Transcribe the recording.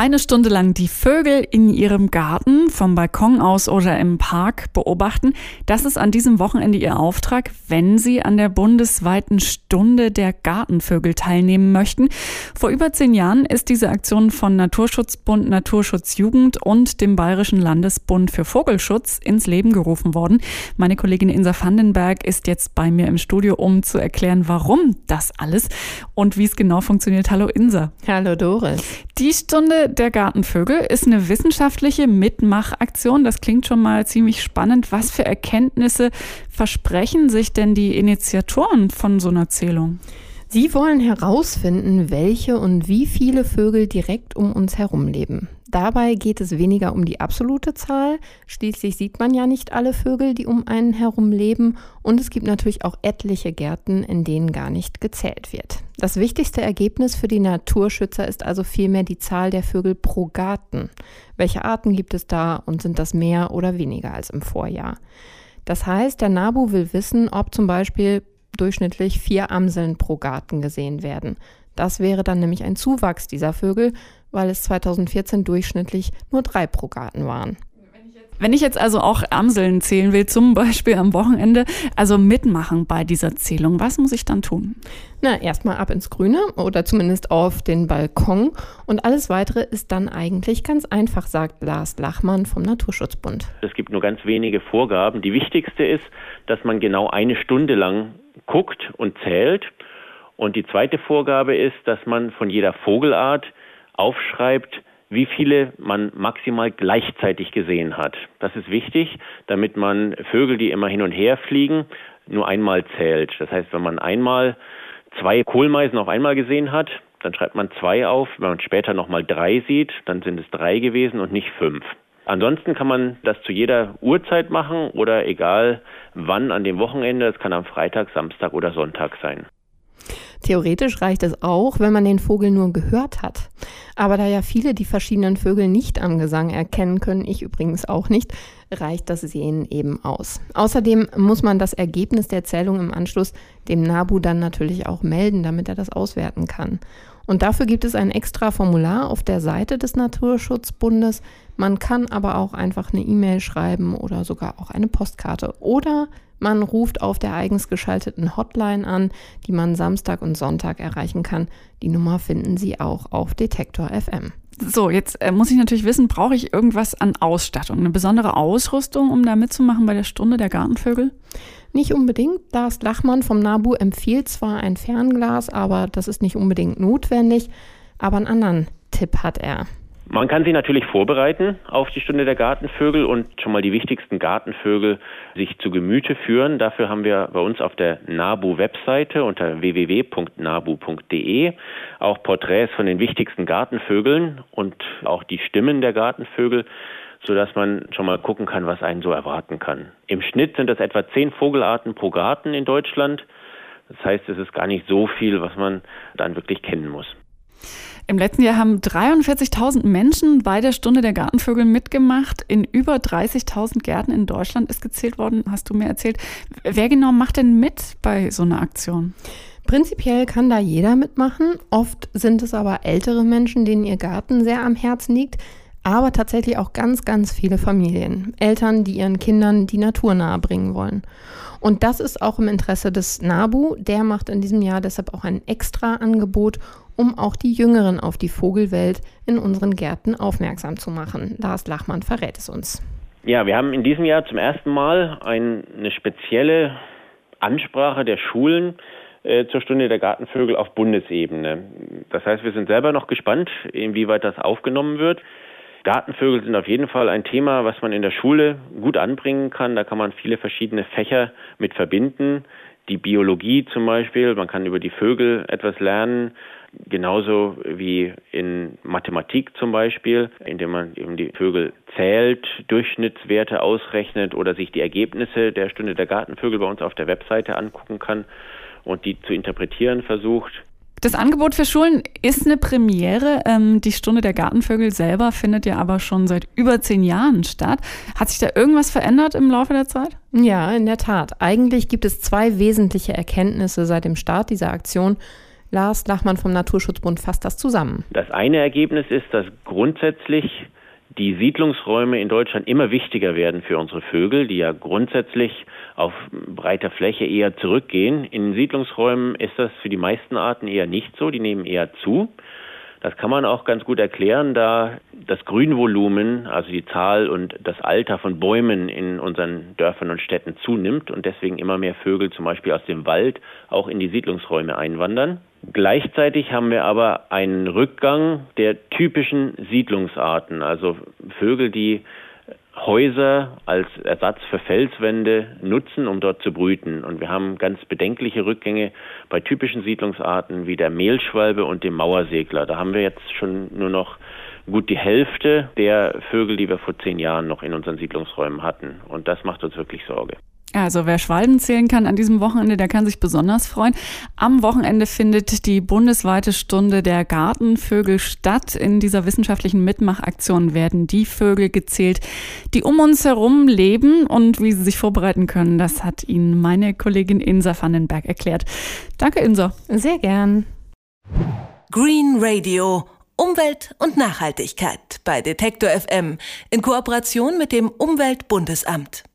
Eine Stunde lang die Vögel in ihrem Garten vom Balkon aus oder im Park beobachten, das ist an diesem Wochenende Ihr Auftrag, wenn Sie an der bundesweiten Stunde der Gartenvögel teilnehmen möchten. Vor über zehn Jahren ist diese Aktion von Naturschutzbund Naturschutzjugend und dem Bayerischen Landesbund für Vogelschutz ins Leben gerufen worden. Meine Kollegin Insa Vandenberg ist jetzt bei mir im Studio, um zu erklären, warum das alles und wie es genau funktioniert. Hallo Insa. Hallo Doris. Die Stunde der Gartenvögel ist eine wissenschaftliche Mitmachaktion. Das klingt schon mal ziemlich spannend. Was für Erkenntnisse versprechen sich denn die Initiatoren von so einer Zählung? Sie wollen herausfinden, welche und wie viele Vögel direkt um uns herum leben. Dabei geht es weniger um die absolute Zahl. Schließlich sieht man ja nicht alle Vögel, die um einen herum leben. Und es gibt natürlich auch etliche Gärten, in denen gar nicht gezählt wird. Das wichtigste Ergebnis für die Naturschützer ist also vielmehr die Zahl der Vögel pro Garten. Welche Arten gibt es da und sind das mehr oder weniger als im Vorjahr? Das heißt, der NABU will wissen, ob zum Beispiel durchschnittlich vier Amseln pro Garten gesehen werden. Das wäre dann nämlich ein Zuwachs dieser Vögel, weil es 2014 durchschnittlich nur drei pro Garten waren. Wenn ich jetzt also auch Amseln zählen will, zum Beispiel am Wochenende, also mitmachen bei dieser Zählung, was muss ich dann tun? Na, erstmal ab ins Grüne oder zumindest auf den Balkon. Und alles weitere ist dann eigentlich ganz einfach, sagt Lars Lachmann vom Naturschutzbund. Es gibt nur ganz wenige Vorgaben. Die wichtigste ist, dass man genau eine Stunde lang guckt und zählt. Und die zweite Vorgabe ist, dass man von jeder Vogelart aufschreibt, wie viele man maximal gleichzeitig gesehen hat. Das ist wichtig, damit man Vögel, die immer hin und her fliegen, nur einmal zählt. Das heißt, wenn man einmal zwei Kohlmeisen auf einmal gesehen hat, dann schreibt man zwei auf. Wenn man später nochmal drei sieht, dann sind es drei gewesen und nicht fünf. Ansonsten kann man das zu jeder Uhrzeit machen oder egal wann an dem Wochenende. Es kann am Freitag, Samstag oder Sonntag sein. Theoretisch reicht es auch, wenn man den Vogel nur gehört hat. Aber da ja viele die verschiedenen Vögel nicht am Gesang erkennen können, ich übrigens auch nicht, reicht das Sehen eben aus. Außerdem muss man das Ergebnis der Zählung im Anschluss dem NABU dann natürlich auch melden, damit er das auswerten kann. Und dafür gibt es ein extra Formular auf der Seite des Naturschutzbundes. Man kann aber auch einfach eine E-Mail schreiben oder sogar auch eine Postkarte. Oder man ruft auf der eigens geschalteten Hotline an, die man Samstag und Sonntag erreichen kann. Die Nummer finden Sie auch auf Detektor FM. So, jetzt äh, muss ich natürlich wissen, brauche ich irgendwas an Ausstattung, eine besondere Ausrüstung, um da mitzumachen bei der Stunde der Gartenvögel? Nicht unbedingt. Lars Lachmann vom NABU empfiehlt zwar ein Fernglas, aber das ist nicht unbedingt notwendig. Aber einen anderen Tipp hat er. Man kann sich natürlich vorbereiten auf die Stunde der Gartenvögel und schon mal die wichtigsten Gartenvögel sich zu Gemüte führen. Dafür haben wir bei uns auf der NABU-Webseite unter www.nabu.de auch Porträts von den wichtigsten Gartenvögeln und auch die Stimmen der Gartenvögel, sodass man schon mal gucken kann, was einen so erwarten kann. Im Schnitt sind das etwa zehn Vogelarten pro Garten in Deutschland. Das heißt, es ist gar nicht so viel, was man dann wirklich kennen muss. Im letzten Jahr haben 43.000 Menschen bei der Stunde der Gartenvögel mitgemacht. In über 30.000 Gärten in Deutschland ist gezählt worden, hast du mir erzählt. Wer genau macht denn mit bei so einer Aktion? Prinzipiell kann da jeder mitmachen. Oft sind es aber ältere Menschen, denen ihr Garten sehr am Herzen liegt aber tatsächlich auch ganz, ganz viele Familien. Eltern, die ihren Kindern die Natur nahe bringen wollen. Und das ist auch im Interesse des NABU. Der macht in diesem Jahr deshalb auch ein extra Angebot, um auch die Jüngeren auf die Vogelwelt in unseren Gärten aufmerksam zu machen. Lars Lachmann verrät es uns. Ja, wir haben in diesem Jahr zum ersten Mal eine spezielle Ansprache der Schulen äh, zur Stunde der Gartenvögel auf Bundesebene. Das heißt, wir sind selber noch gespannt, inwieweit das aufgenommen wird. Gartenvögel sind auf jeden Fall ein Thema, was man in der Schule gut anbringen kann. Da kann man viele verschiedene Fächer mit verbinden. Die Biologie zum Beispiel, man kann über die Vögel etwas lernen, genauso wie in Mathematik zum Beispiel, indem man eben die Vögel zählt, Durchschnittswerte ausrechnet oder sich die Ergebnisse der Stunde der Gartenvögel bei uns auf der Webseite angucken kann und die zu interpretieren versucht. Das Angebot für Schulen ist eine Premiere. Ähm, die Stunde der Gartenvögel selber findet ja aber schon seit über zehn Jahren statt. Hat sich da irgendwas verändert im Laufe der Zeit? Ja, in der Tat. Eigentlich gibt es zwei wesentliche Erkenntnisse seit dem Start dieser Aktion. Lars Lachmann vom Naturschutzbund fasst das zusammen. Das eine Ergebnis ist, dass grundsätzlich die Siedlungsräume in Deutschland immer wichtiger werden für unsere Vögel, die ja grundsätzlich auf breiter Fläche eher zurückgehen. In Siedlungsräumen ist das für die meisten Arten eher nicht so, die nehmen eher zu. Das kann man auch ganz gut erklären, da das Grünvolumen, also die Zahl und das Alter von Bäumen in unseren Dörfern und Städten zunimmt und deswegen immer mehr Vögel zum Beispiel aus dem Wald auch in die Siedlungsräume einwandern. Gleichzeitig haben wir aber einen Rückgang der typischen Siedlungsarten, also Vögel, die Häuser als Ersatz für Felswände nutzen, um dort zu brüten. Und wir haben ganz bedenkliche Rückgänge bei typischen Siedlungsarten wie der Mehlschwalbe und dem Mauersegler. Da haben wir jetzt schon nur noch gut die Hälfte der Vögel, die wir vor zehn Jahren noch in unseren Siedlungsräumen hatten. Und das macht uns wirklich Sorge. Also wer Schwalben zählen kann an diesem Wochenende, der kann sich besonders freuen. Am Wochenende findet die bundesweite Stunde der Gartenvögel statt. In dieser wissenschaftlichen Mitmachaktion werden die Vögel gezählt, die um uns herum leben und wie sie sich vorbereiten können. Das hat Ihnen meine Kollegin Insa Vandenberg erklärt. Danke, Insa. Sehr gern. Green Radio. Umwelt und Nachhaltigkeit bei Detektor FM in Kooperation mit dem Umweltbundesamt.